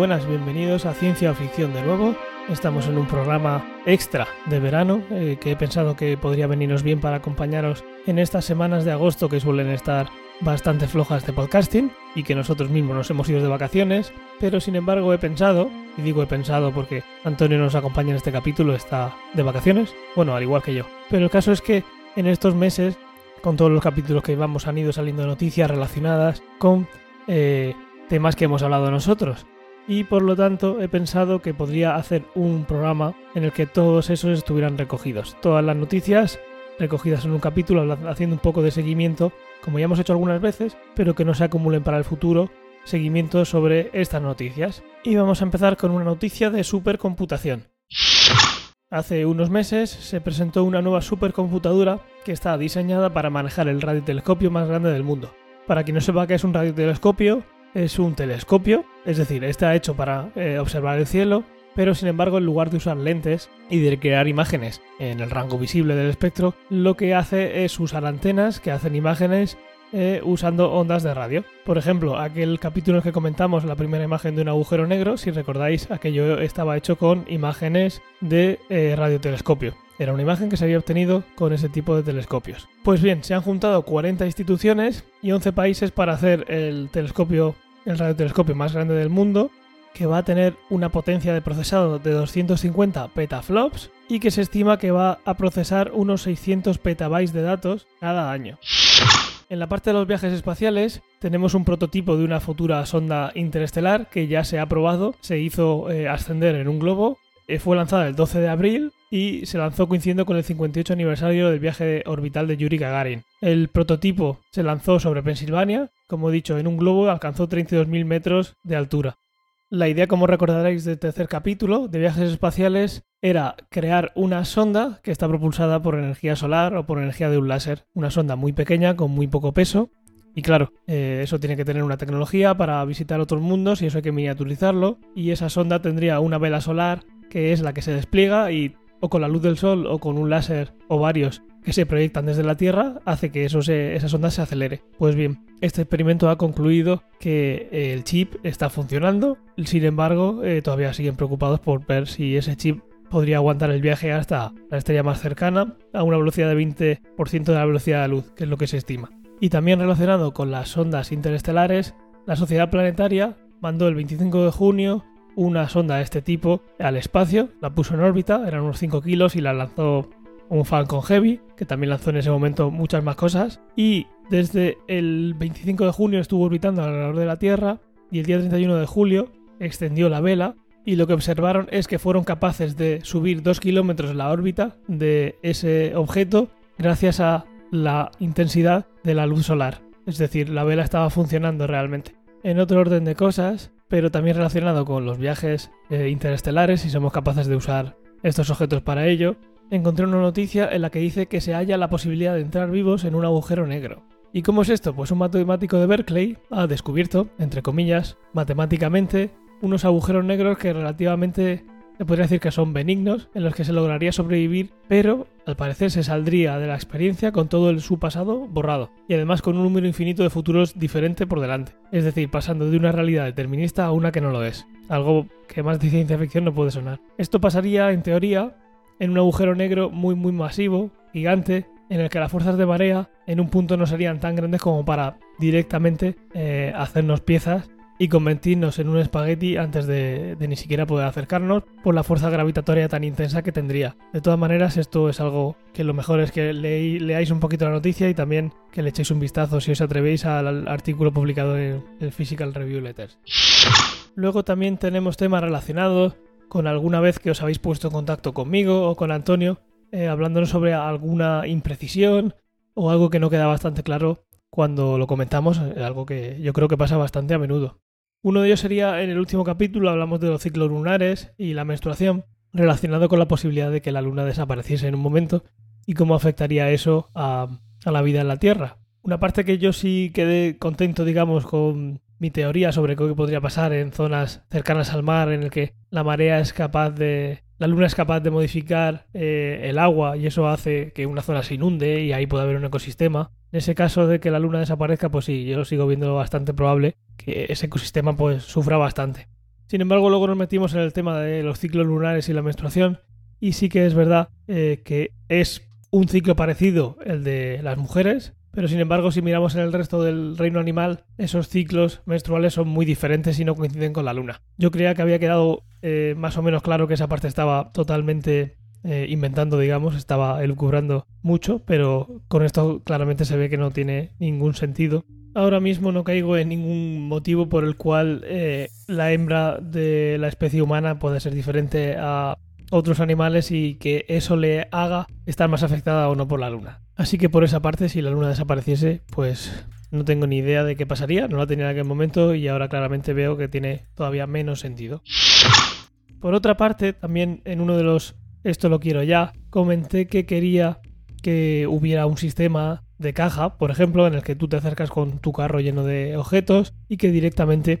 buenas, bienvenidos a Ciencia o Ficción de nuevo. Estamos en un programa extra de verano eh, que he pensado que podría venirnos bien para acompañaros en estas semanas de agosto que suelen estar bastante flojas de podcasting y que nosotros mismos nos hemos ido de vacaciones, pero sin embargo he pensado, y digo he pensado porque Antonio nos acompaña en este capítulo, está de vacaciones, bueno, al igual que yo, pero el caso es que en estos meses, con todos los capítulos que vamos han ido saliendo noticias relacionadas con eh, temas que hemos hablado nosotros. Y por lo tanto he pensado que podría hacer un programa en el que todos esos estuvieran recogidos. Todas las noticias recogidas en un capítulo, haciendo un poco de seguimiento, como ya hemos hecho algunas veces, pero que no se acumulen para el futuro, seguimiento sobre estas noticias. Y vamos a empezar con una noticia de supercomputación. Hace unos meses se presentó una nueva supercomputadora que está diseñada para manejar el radiotelescopio más grande del mundo. Para quien no sepa qué es un radiotelescopio, es un telescopio, es decir, está hecho para eh, observar el cielo, pero sin embargo en lugar de usar lentes y de crear imágenes en el rango visible del espectro, lo que hace es usar antenas que hacen imágenes eh, usando ondas de radio. Por ejemplo, aquel capítulo que comentamos la primera imagen de un agujero negro, si recordáis, aquello estaba hecho con imágenes de eh, radiotelescopio. Era una imagen que se había obtenido con ese tipo de telescopios. Pues bien, se han juntado 40 instituciones y 11 países para hacer el telescopio, el radiotelescopio más grande del mundo, que va a tener una potencia de procesado de 250 petaflops y que se estima que va a procesar unos 600 petabytes de datos cada año. En la parte de los viajes espaciales tenemos un prototipo de una futura sonda interestelar que ya se ha probado, se hizo eh, ascender en un globo, fue lanzada el 12 de abril y se lanzó coincidiendo con el 58 aniversario del viaje orbital de Yuri Gagarin. El prototipo se lanzó sobre Pensilvania, como he dicho, en un globo alcanzó 32.000 metros de altura. La idea, como recordaréis del tercer capítulo de viajes espaciales, era crear una sonda que está propulsada por energía solar o por energía de un láser. Una sonda muy pequeña, con muy poco peso. Y claro, eh, eso tiene que tener una tecnología para visitar otros mundos y eso hay que miniaturizarlo. Y esa sonda tendría una vela solar que es la que se despliega y o con la luz del sol o con un láser o varios que se proyectan desde la Tierra hace que eso esa sonda se acelere. Pues bien, este experimento ha concluido que el chip está funcionando, sin embargo eh, todavía siguen preocupados por ver si ese chip podría aguantar el viaje hasta la estrella más cercana a una velocidad de 20% de la velocidad de la luz, que es lo que se estima. Y también relacionado con las sondas interestelares, la Sociedad Planetaria mandó el 25 de junio una sonda de este tipo al espacio, la puso en órbita, eran unos 5 kilos y la lanzó un Falcon Heavy, que también lanzó en ese momento muchas más cosas. Y desde el 25 de junio estuvo orbitando alrededor de la Tierra y el día 31 de julio extendió la vela y lo que observaron es que fueron capaces de subir 2 kilómetros la órbita de ese objeto gracias a la intensidad de la luz solar. Es decir, la vela estaba funcionando realmente. En otro orden de cosas, pero también relacionado con los viajes eh, interestelares, si somos capaces de usar estos objetos para ello, encontré una noticia en la que dice que se halla la posibilidad de entrar vivos en un agujero negro. ¿Y cómo es esto? Pues un matemático de Berkeley ha descubierto, entre comillas, matemáticamente, unos agujeros negros que relativamente se podría decir que son benignos, en los que se lograría sobrevivir, pero al parecer se saldría de la experiencia con todo el su pasado borrado, y además con un número infinito de futuros diferente por delante, es decir, pasando de una realidad determinista a una que no lo es, algo que más de ciencia ficción no puede sonar. Esto pasaría, en teoría, en un agujero negro muy muy masivo, gigante, en el que las fuerzas de marea en un punto no serían tan grandes como para directamente eh, hacernos piezas y convertirnos en un espagueti antes de, ni siquiera poder acercarnos por la fuerza gravitatoria tan intensa que tendría. De todas maneras, esto es algo que lo mejor es que leáis un poquito la noticia y también que le echéis un vistazo si os atrevéis al artículo publicado en el Physical Review Letters. Luego también tenemos temas relacionados con alguna vez que os habéis puesto en contacto conmigo o con Antonio, eh, hablándonos sobre alguna imprecisión o algo que no queda bastante claro cuando lo comentamos, eh, algo que yo creo que pasa bastante a menudo. Uno de ellos sería en el último capítulo, hablamos de los ciclos lunares y la menstruación, relacionado con la posibilidad de que la luna desapareciese en un momento y cómo afectaría eso a, la vida en la Tierra. Una parte que yo sí quedé contento, digamos, con mi teoría sobre qué podría pasar en zonas cercanas al mar en el que la marea es capaz de la luna es capaz de modificar eh, el agua y eso hace que una zona se inunde y ahí puede haber un ecosistema. En ese caso de que la luna desaparezca, pues sí, yo lo sigo viendo bastante probable que ese ecosistema pues sufra bastante. Sin embargo, luego nos metimos en el tema de los ciclos lunares y la menstruación y sí que es verdad eh, que es un ciclo parecido el de las mujeres, pero sin embargo, si miramos en el resto del reino animal, esos ciclos menstruales son muy diferentes y no coinciden con la luna. Yo creía que había quedado eh, más o menos claro que esa parte estaba totalmente eh, inventando, digamos, estaba elucubrando mucho, pero con esto claramente se ve que no tiene ningún sentido. Ahora mismo no caigo en ningún motivo por el cual eh, la hembra de la especie humana puede ser diferente a otros animales y que eso le haga estar más afectada o no por la luna. Así que por esa parte, si la luna desapareciese, pues no tengo ni idea de qué pasaría, no la tenía en aquel momento y ahora claramente veo que tiene todavía menos sentido. Por otra parte, también en uno de los esto lo quiero ya, comenté que quería que hubiera un sistema de caja, por ejemplo, en el que tú te acercas con tu carro lleno de objetos y que directamente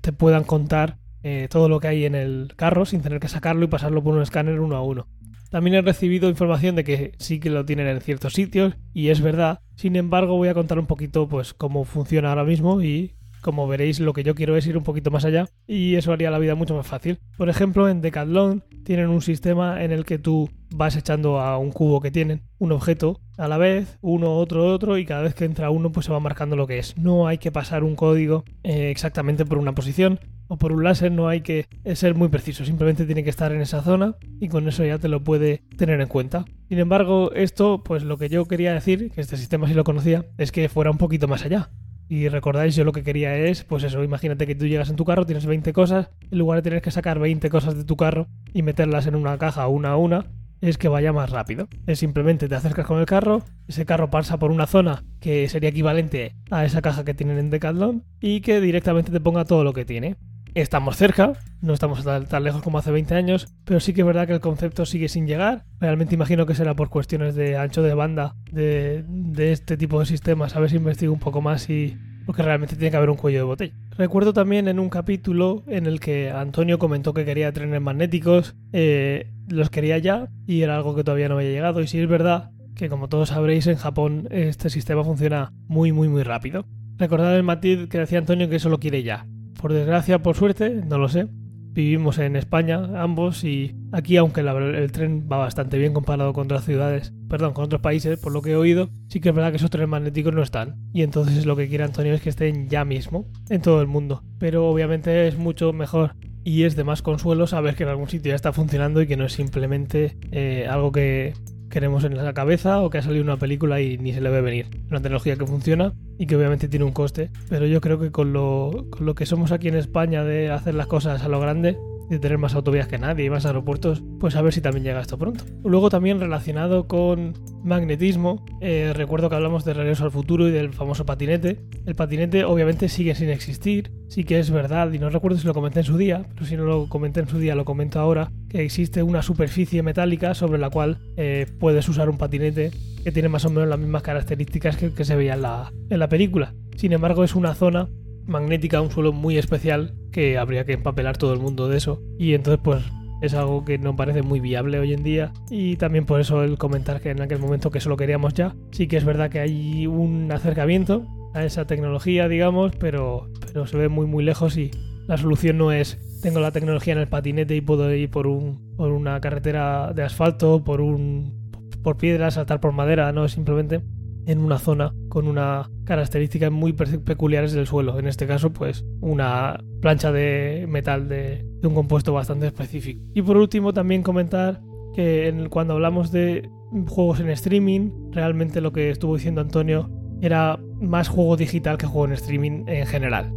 te puedan contar eh, todo lo que hay en el carro sin tener que sacarlo y pasarlo por un escáner uno a uno. También he recibido información de que sí que lo tienen en ciertos sitios y es verdad. Sin embargo, voy a contar un poquito pues cómo funciona ahora mismo y como veréis, lo que yo quiero es ir un poquito más allá y eso haría la vida mucho más fácil. Por ejemplo, en Decathlon tienen un sistema en el que tú vas echando a un cubo que tienen un objeto a la vez, uno, otro, otro, y cada vez que entra uno, pues se va marcando lo que es. No hay que pasar un código eh, exactamente por una posición o por un láser, no hay que ser muy preciso, simplemente tiene que estar en esa zona y con eso ya te lo puede tener en cuenta. Sin embargo, esto, pues lo que yo quería decir, que este sistema sí lo conocía, es que fuera un poquito más allá. Y recordáis, yo lo que quería es, pues eso, imagínate que tú llegas en tu carro, tienes 20 cosas, en lugar de tener que sacar 20 cosas de tu carro y meterlas en una caja una a una, es que vaya más rápido. Es simplemente te acercas con el carro, ese carro pasa por una zona que sería equivalente a esa caja que tienen en Decathlon y que directamente te ponga todo lo que tiene. Estamos cerca, no estamos tan, lejos como hace 20 años, pero sí que es verdad que el concepto sigue sin llegar. Realmente imagino que será por cuestiones de ancho de banda de, este tipo de sistemas. A ver si investigo un poco más y porque realmente tiene que haber un cuello de botella. Recuerdo también en un capítulo en el que Antonio comentó que quería trenes magnéticos, eh, los quería ya y era algo que todavía no había llegado. Y si es verdad que como todos sabréis en Japón este sistema funciona muy muy muy rápido. Recordad el matiz que decía Antonio que eso lo quiere ya. Por desgracia, por suerte, no lo sé. Vivimos en España ambos y aquí, aunque el tren va bastante bien comparado con otras ciudades, perdón, con otros países, por lo que he oído, sí que es verdad que esos trenes magnéticos no están. Y entonces lo que quiere Antonio es que estén ya mismo en todo el mundo. Pero obviamente es mucho mejor y es de más consuelo saber que en algún sitio ya está funcionando y que no es simplemente eh, algo que queremos en la cabeza o que ha salido una película y ni se le ve venir. Una tecnología que funciona y que obviamente tiene un coste, pero yo creo que con lo, con lo que somos aquí en España de hacer las cosas a lo grande, de tener más autovías que nadie y más aeropuertos, pues a ver si también llega esto pronto. Luego también relacionado con magnetismo, eh, recuerdo que hablamos de Regreso al Futuro y del famoso patinete. El patinete obviamente sigue sin existir, sí que es verdad, y no recuerdo si lo comenté en su día, pero si no lo comenté en su día lo comento ahora, que existe una superficie metálica sobre la cual eh, puedes usar un patinete que tiene más o menos las mismas características que, que se veía en la, en la película. Sin embargo, es una zona magnética, un suelo muy especial que habría que empapelar todo el mundo de eso. Y entonces pues es algo que no parece muy viable hoy en día y también por eso el comentar que en aquel momento que eso lo queríamos ya. Sí que es verdad que hay un acercamiento a esa tecnología, digamos, pero, pero se ve muy muy lejos y la solución no es tengo la tecnología en el patinete y puedo ir por un por una carretera de asfalto, por un por piedras, saltar por madera, no, es simplemente en una zona con una características muy peculiares del suelo. En este caso, pues una plancha de metal de, un compuesto bastante específico. Y por último, también comentar que cuando hablamos de juegos en streaming, realmente lo que estuvo diciendo Antonio era más juego digital que juego en streaming en general.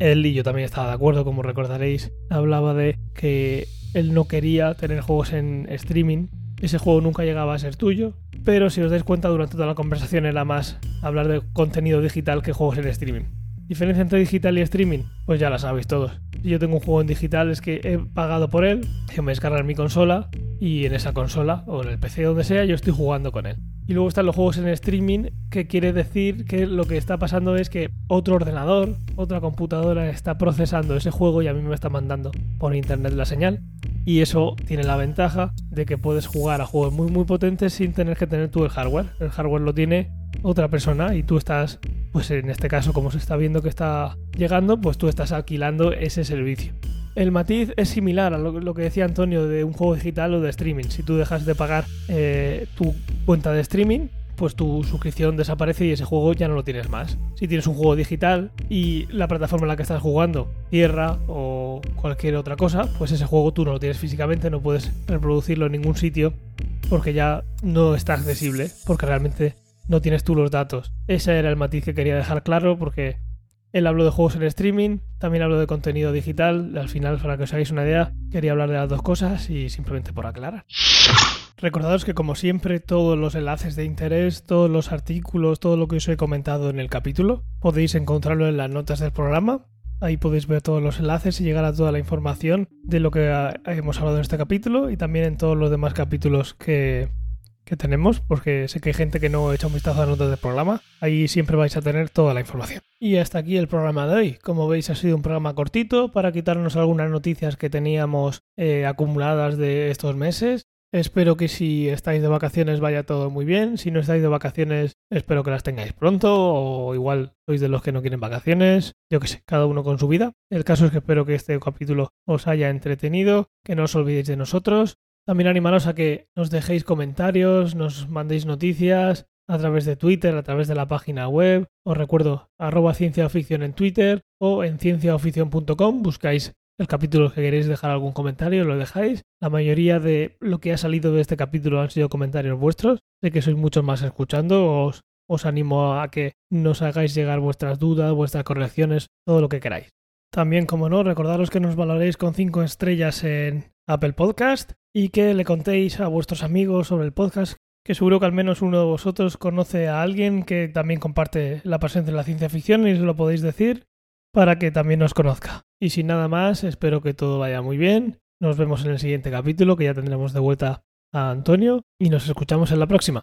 Él y yo también estaba de acuerdo, como recordaréis, hablaba de que él no quería tener juegos en streaming ese juego nunca llegaba a ser tuyo, pero si os dais cuenta durante toda la conversación era más hablar de contenido digital que juegos en streaming. ¿Diferencia entre digital y streaming? Pues ya la sabéis todos. Si yo tengo un juego en digital es que he pagado por él, yo me descargo en mi consola y en esa consola o en el PC donde sea yo estoy jugando con él. Y luego están los juegos en streaming, que quiere decir que lo que está pasando es que otro ordenador, otra computadora está procesando ese juego y a mí me está mandando por internet la señal y eso tiene la ventaja de que puedes jugar a juegos muy muy potentes sin tener que tener tú el hardware. El hardware lo tiene otra persona y tú estás, pues en este caso como se está viendo que está llegando, pues tú estás alquilando ese servicio. El matiz es similar a lo, que decía Antonio de un juego digital o de streaming. Si tú dejas de pagar eh, tu cuenta de streaming, pues tu suscripción desaparece y ese juego ya no lo tienes más. Si tienes un juego digital y la plataforma en la que estás jugando cierra o cualquier otra cosa, pues ese juego tú no lo tienes físicamente, no puedes reproducirlo en ningún sitio porque ya no está accesible, porque realmente no tienes tú los datos. Ese era el matiz que quería dejar claro porque él habló de juegos en streaming, también habló de contenido digital. Al final, para que os hagáis una idea, quería hablar de las dos cosas y simplemente por aclarar. Recordados que como siempre todos los enlaces de interés, todos los artículos, todo lo que os he comentado en el capítulo, podéis encontrarlo en las notas del programa. Ahí podéis ver todos los enlaces y llegar a toda la información de lo que hemos hablado en este capítulo y también en todos los demás capítulos que, que tenemos, porque sé que hay gente que no echa un vistazo a notas del programa. Ahí siempre vais a tener toda la información. Y hasta aquí el programa de hoy. Como veis, ha sido un programa cortito para quitarnos algunas noticias que teníamos eh, acumuladas de estos meses. Espero que si estáis de vacaciones vaya todo muy bien. Si no estáis de vacaciones, espero que las tengáis pronto. O igual sois de los que no quieren vacaciones. Yo que sé, cada uno con su vida. El caso es que espero que este capítulo os haya entretenido. Que no os olvidéis de nosotros. También animaros a que nos dejéis comentarios, nos mandéis noticias a través de Twitter, a través de la página web. Os recuerdo, arroba cienciaoficción en Twitter o en cienciaoficción.com. Buscáis el capítulo que queréis dejar algún comentario, lo dejáis. La mayoría de lo que ha salido de este capítulo han sido comentarios vuestros. Sé que sois muchos más escuchando. Os, animo a que nos hagáis llegar vuestras dudas, vuestras correcciones, todo lo que queráis. También, como no, recordaros que nos valoréis con 5 estrellas en Apple Podcast y que le contéis a vuestros amigos sobre el podcast, que seguro que al menos uno de vosotros conoce a alguien que también comparte la pasión de la ciencia ficción y os lo podéis decir para que también nos conozca. Y sin nada más, espero que todo vaya muy bien. Nos vemos en el siguiente capítulo, que ya tendremos de vuelta a Antonio, y nos escuchamos en la próxima.